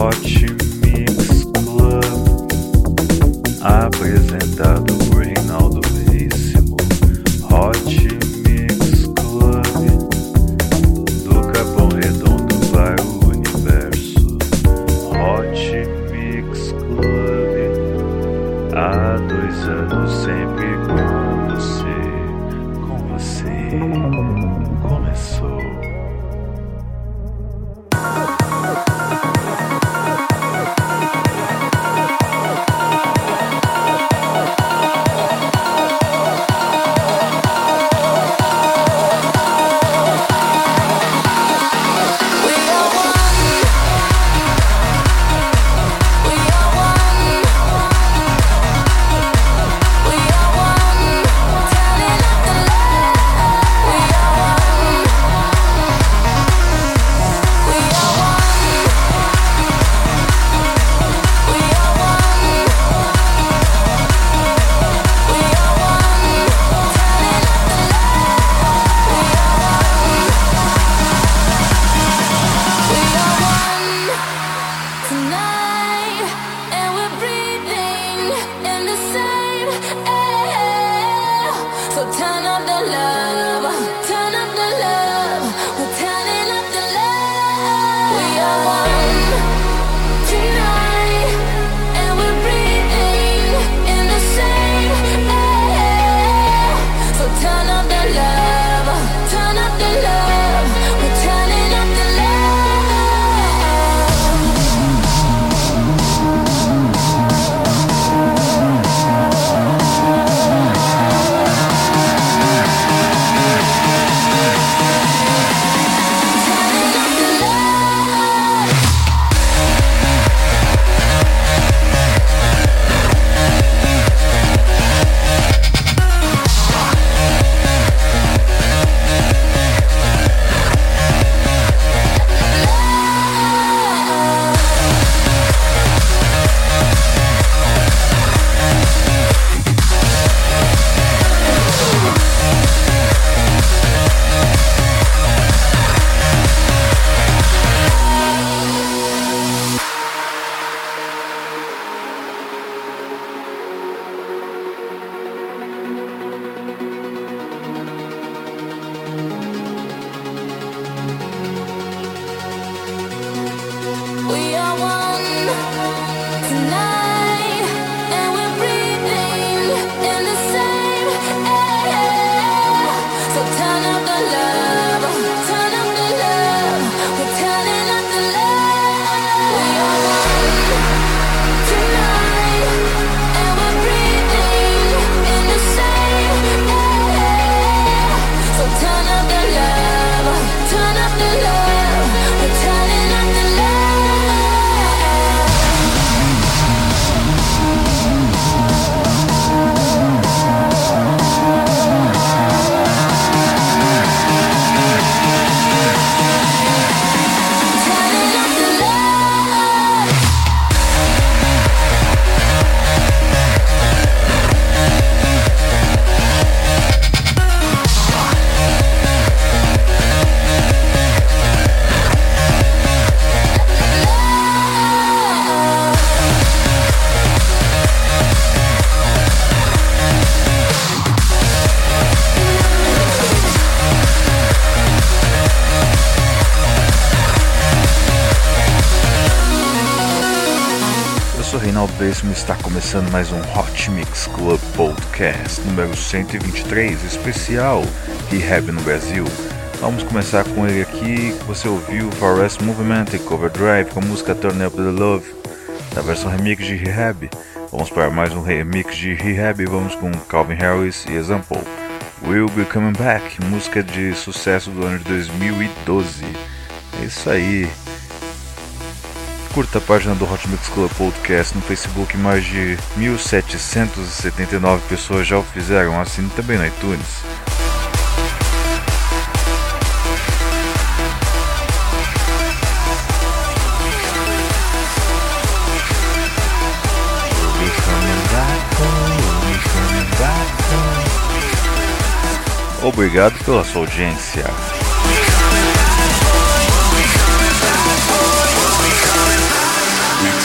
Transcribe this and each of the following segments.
Hot está começando mais um Hot Mix Club Podcast número 123, especial Rehab no Brasil. Vamos começar com ele aqui. Você ouviu Forest Movement e Cover Drive com a música Turn Up the Love, da versão remix de Rehab. Vamos para mais um remix de Rehab. Vamos com Calvin Harris e Example. We'll Be Coming Back, música de sucesso do ano de 2012. É isso aí. Curta a página do Hot Mix Club Podcast no Facebook, mais de 1779 pessoas já o fizeram, assine também no iTunes. Obrigado pela sua audiência.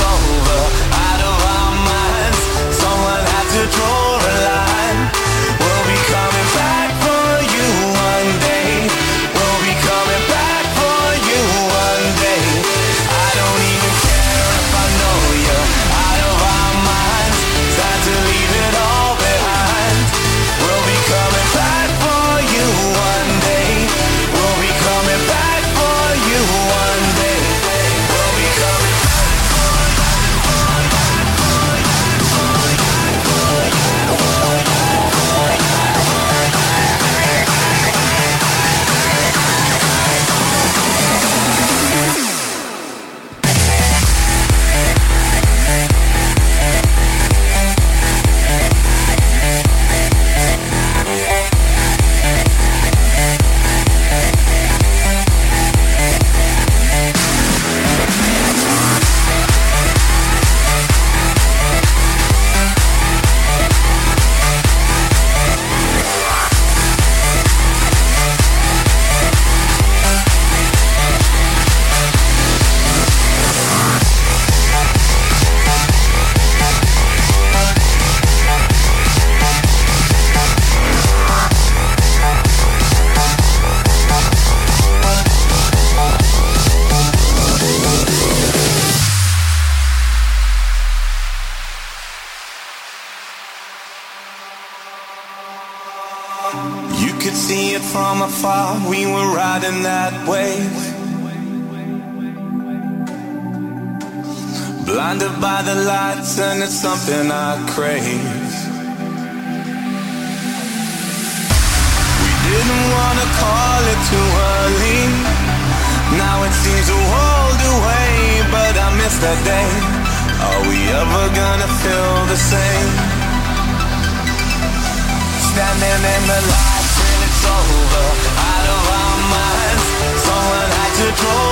over out of our minds. Someone had to draw it. that day? Are we ever gonna feel the same? Standing in the light till it's over, out of our minds. Someone had to draw.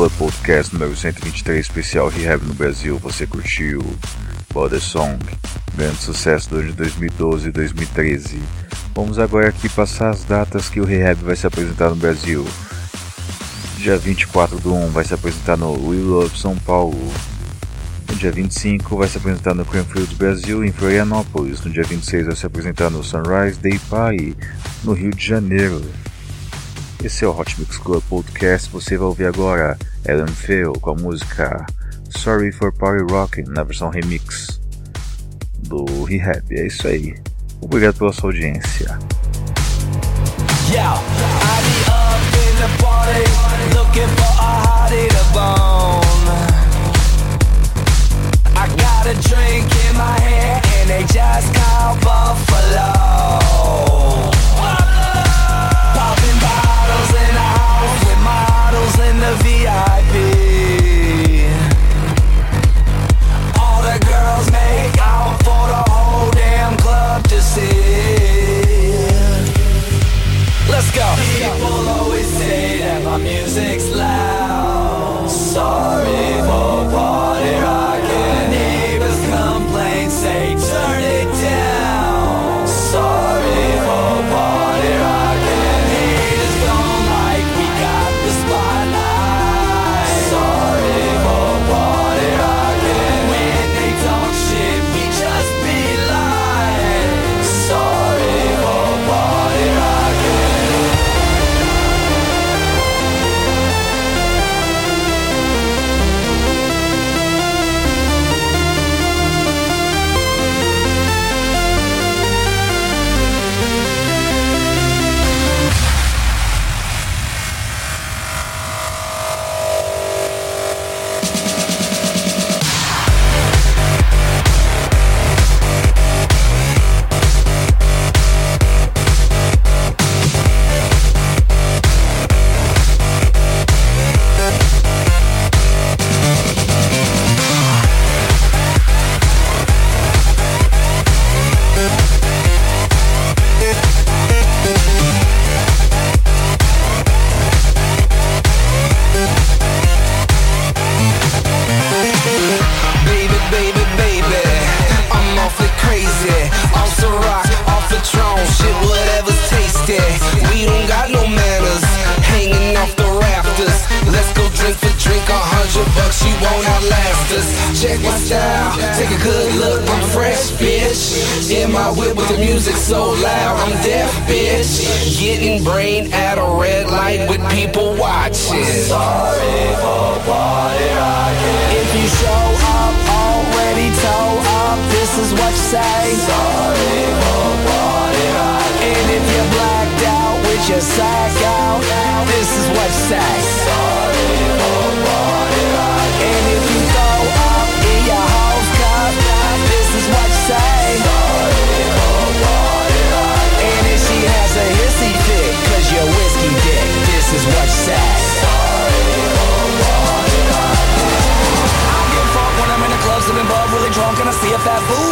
Club Podcast número 123, especial Rehab no Brasil. Você curtiu Body Song, grande sucesso de 2012 e 2013. Vamos agora aqui passar as datas que o Rehab vai se apresentar no Brasil. Dia 24 do 1 vai se apresentar no Love São Paulo. No dia 25 vai se apresentar no Cranfield Brasil em Florianópolis. No dia 26 vai se apresentar no Sunrise Day Party no Rio de Janeiro. Esse é o Hot Mix Club Podcast. Você vai ouvir agora Ellen Phil com a música Sorry for Party Rockin' na versão remix do Rehab. É isso aí. Obrigado pela sua audiência. Yeah. I got a drink in my hand, and they just call Buffalo.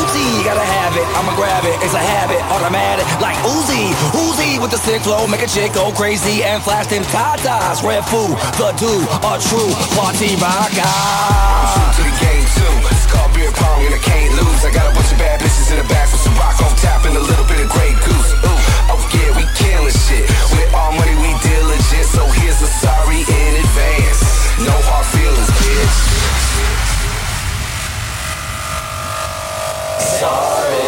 Booty. Gotta have it, I'ma grab it. It's a habit, automatic, like Uzi. Uzi with the sick flow, make a chick go crazy and flash them tatas. Red food, the dude, a true party rocker. to the game too. It's called beer pong and I can't lose. I got a bunch of bad bitches in the back with some rock on top and a little bit of Grey Goose. Ooh, oh yeah, we killing shit. With all money we diligent, so here's a sorry in advance. No hard feelings, bitch. Sorry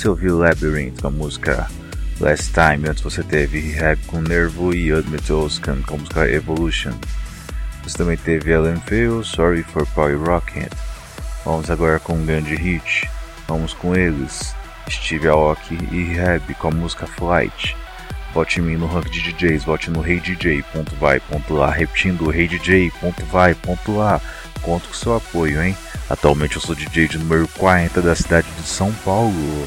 Você ouviu Labyrinth com a música Last Time, antes você teve Rehab com Nervo e Admit Oscan com a música Evolution. Você também teve Ellen Phil, Sorry for Power Rocking. Vamos agora com um grande hit. Vamos com eles, Steve Aoki e Rehab com a música Flight. Vote em mim no rank de DJs, vote no reidj.vai.lá, repetindo reidj.vai.lá. Conto com seu apoio, hein? Atualmente eu sou DJ de número 40 da cidade de São Paulo.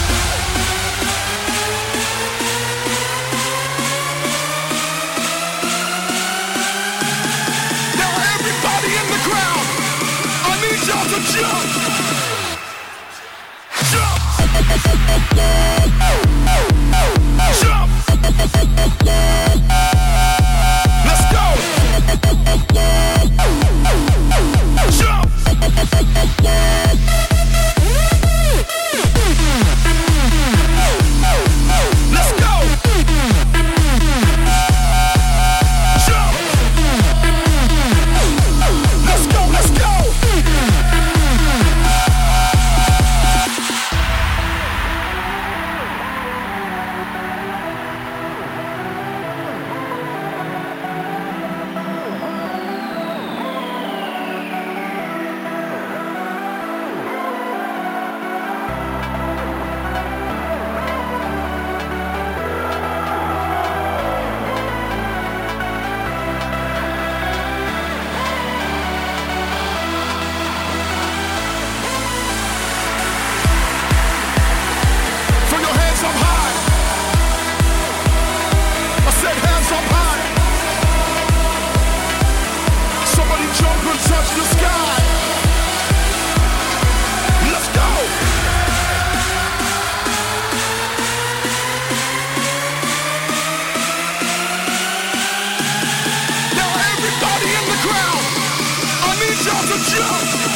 jump. Jump. Show.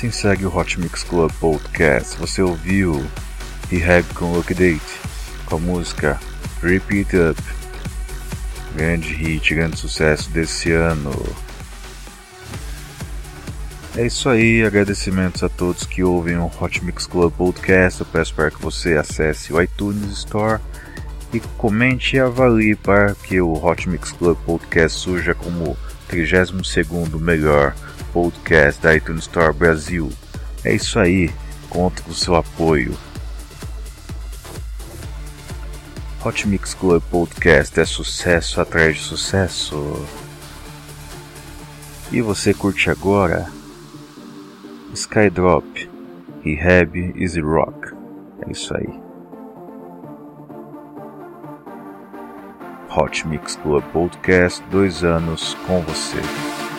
Assim segue o Hot Mix Club Podcast. Você ouviu Rehab com Lucky Date, com a música Repeat Up. Grande hit, grande sucesso desse ano. É isso aí, agradecimentos a todos que ouvem o Hot Mix Club Podcast. Eu peço para que você acesse o iTunes Store e comente e avalie para que o Hot Mix Club Podcast surja como 32º melhor podcast da iTunes Store Brasil. É isso aí, conto com seu apoio. Hot Mix Club Podcast é sucesso atrás de sucesso. E você curte agora Skydrop, Rehab Easy Rock. É isso aí. Hot Mix Club Podcast, dois anos com você.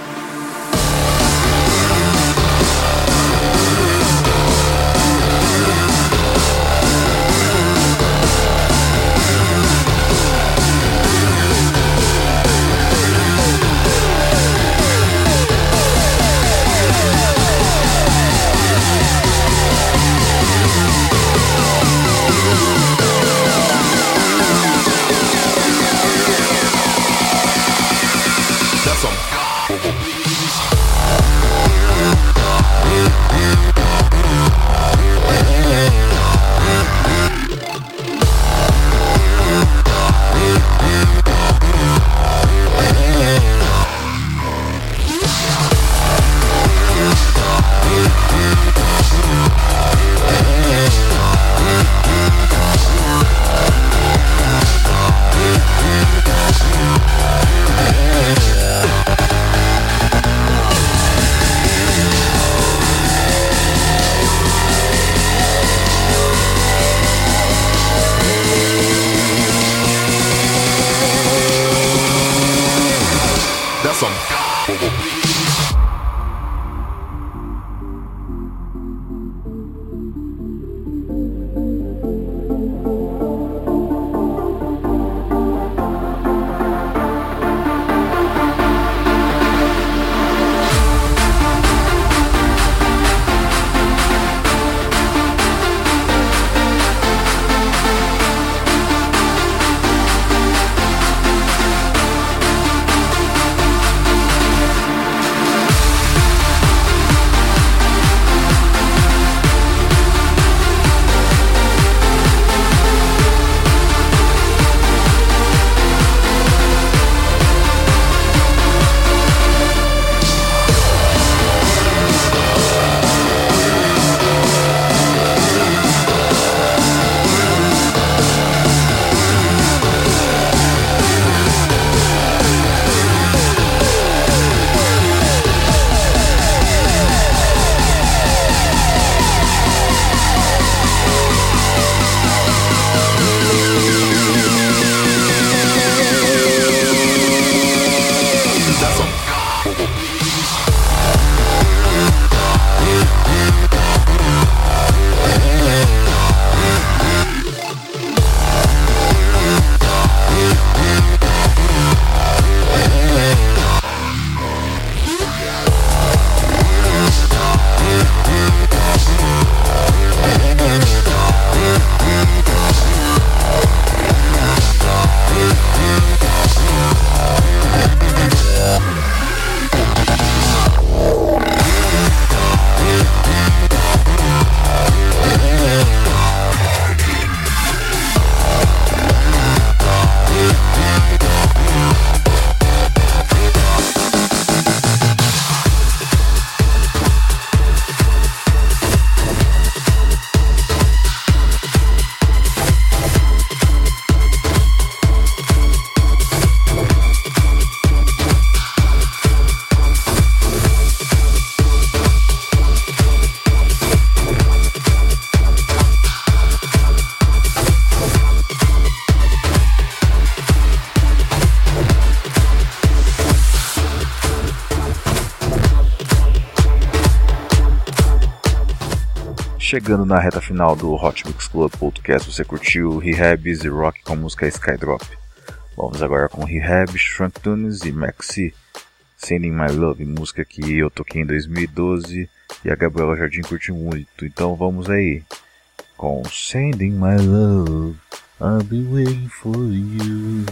Chegando na reta final do Hot Mix Club Podcast, você curtiu Rehab Easy Rock com a música Skydrop. Vamos agora com Rehab, Shrunk Tunes e Maxi Sending My Love, música que eu toquei em 2012 E a Gabriela Jardim curte muito. Então vamos aí. Com Sending My Love, I'll be waiting for you.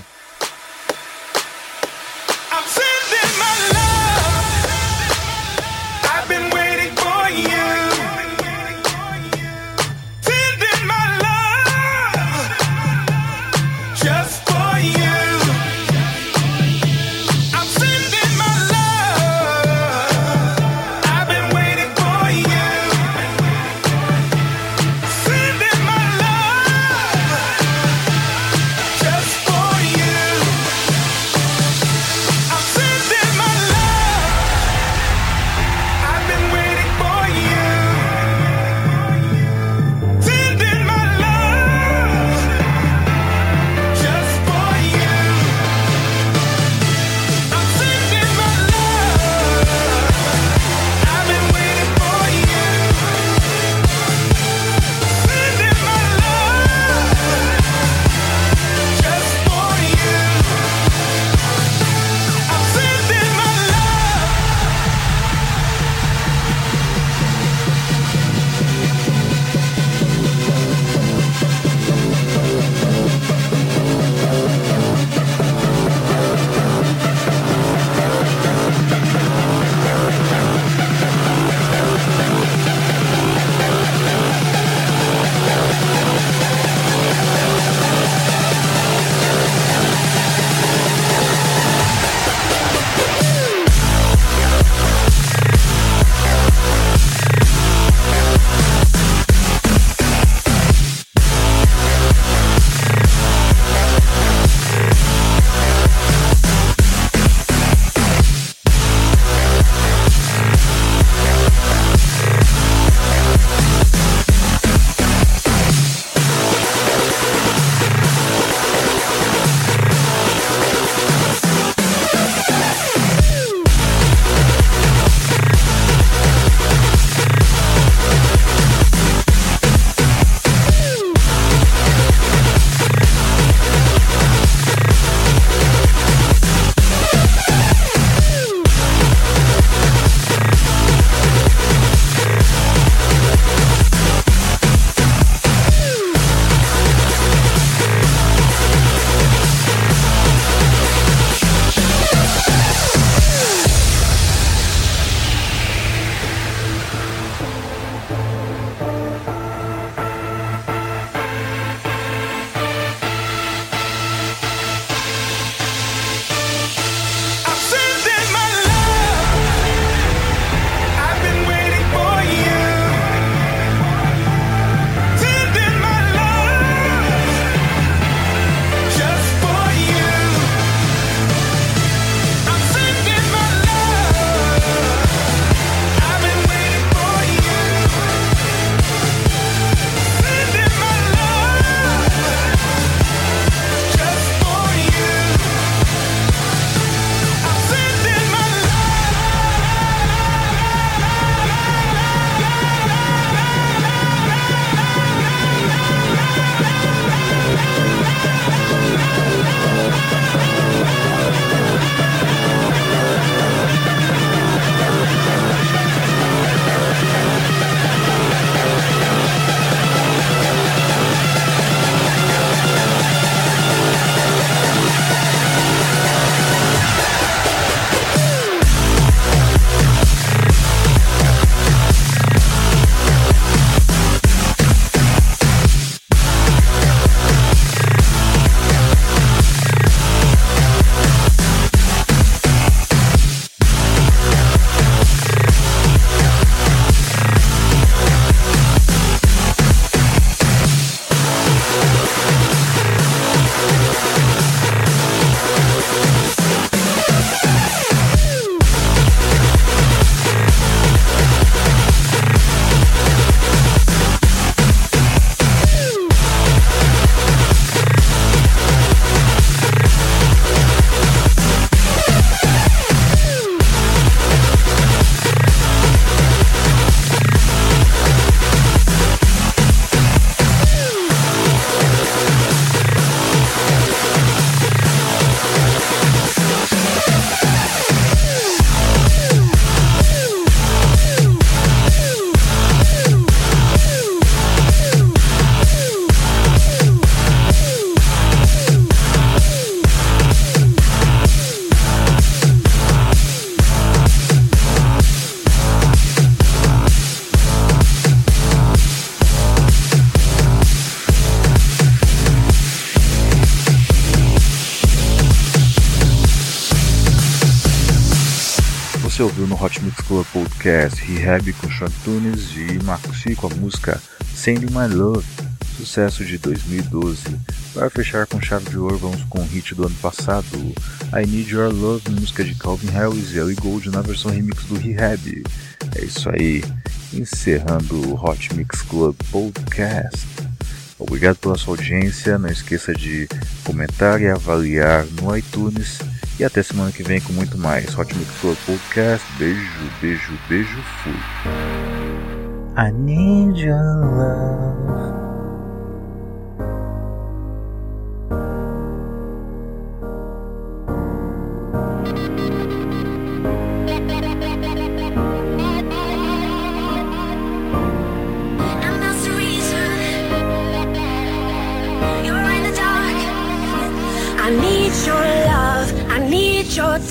Podcast Rehab com Sean Tunes e Marco com a música Sending My Love, sucesso de 2012. Para fechar com chave de ouro, vamos com o hit do ano passado, I Need Your Love, música de Calvin Harris e Ellie Gold na versão remix do Rehab. É isso aí, encerrando o Hot Mix Club Podcast. Obrigado pela sua audiência, não esqueça de comentar e avaliar no iTunes. E até semana que vem com muito mais Hot Mix Club Podcast. Beijo, beijo, beijo, fui. I need your love.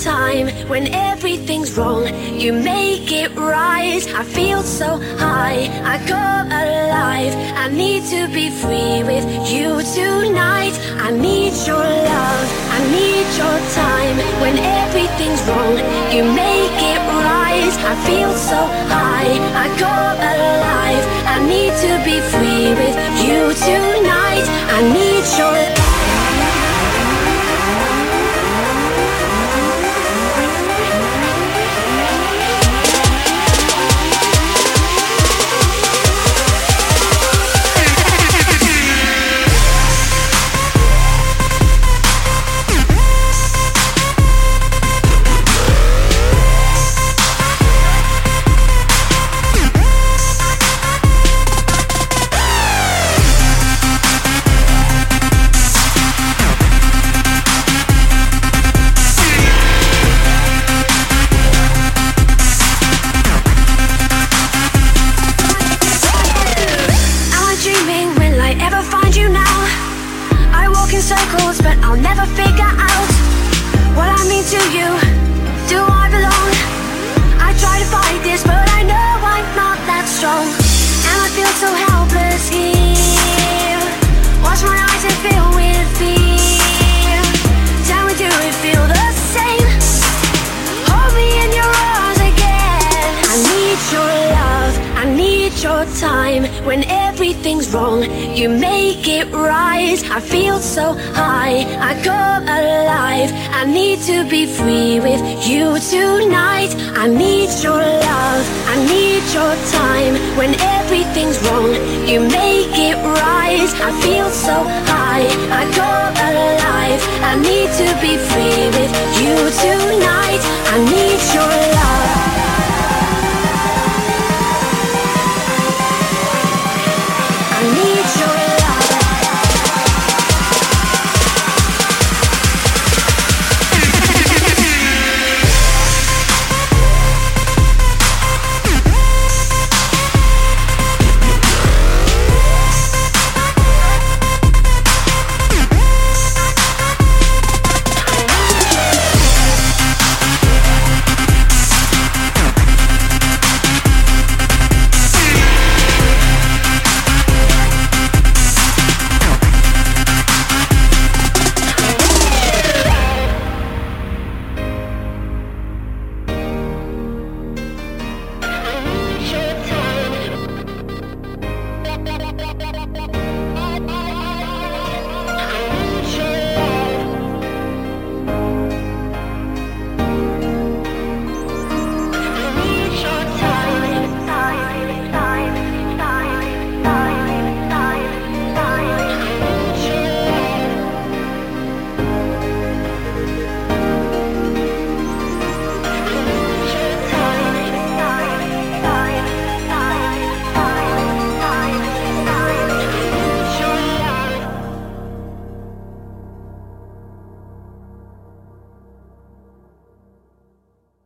Time. When everything's wrong, you make it right. I feel so high, I go alive. I need to be free with you tonight. I need your love, I need your time. When everything's wrong, you make it right. I feel so high, I go alive. I need to be free with you tonight. I need your Am I feel so high, I go alive. I need to be free with you tonight. I need your love, I need your time. When everything's wrong, you make it right. I feel so high, I go alive. I need to be free with you tonight. I need your love.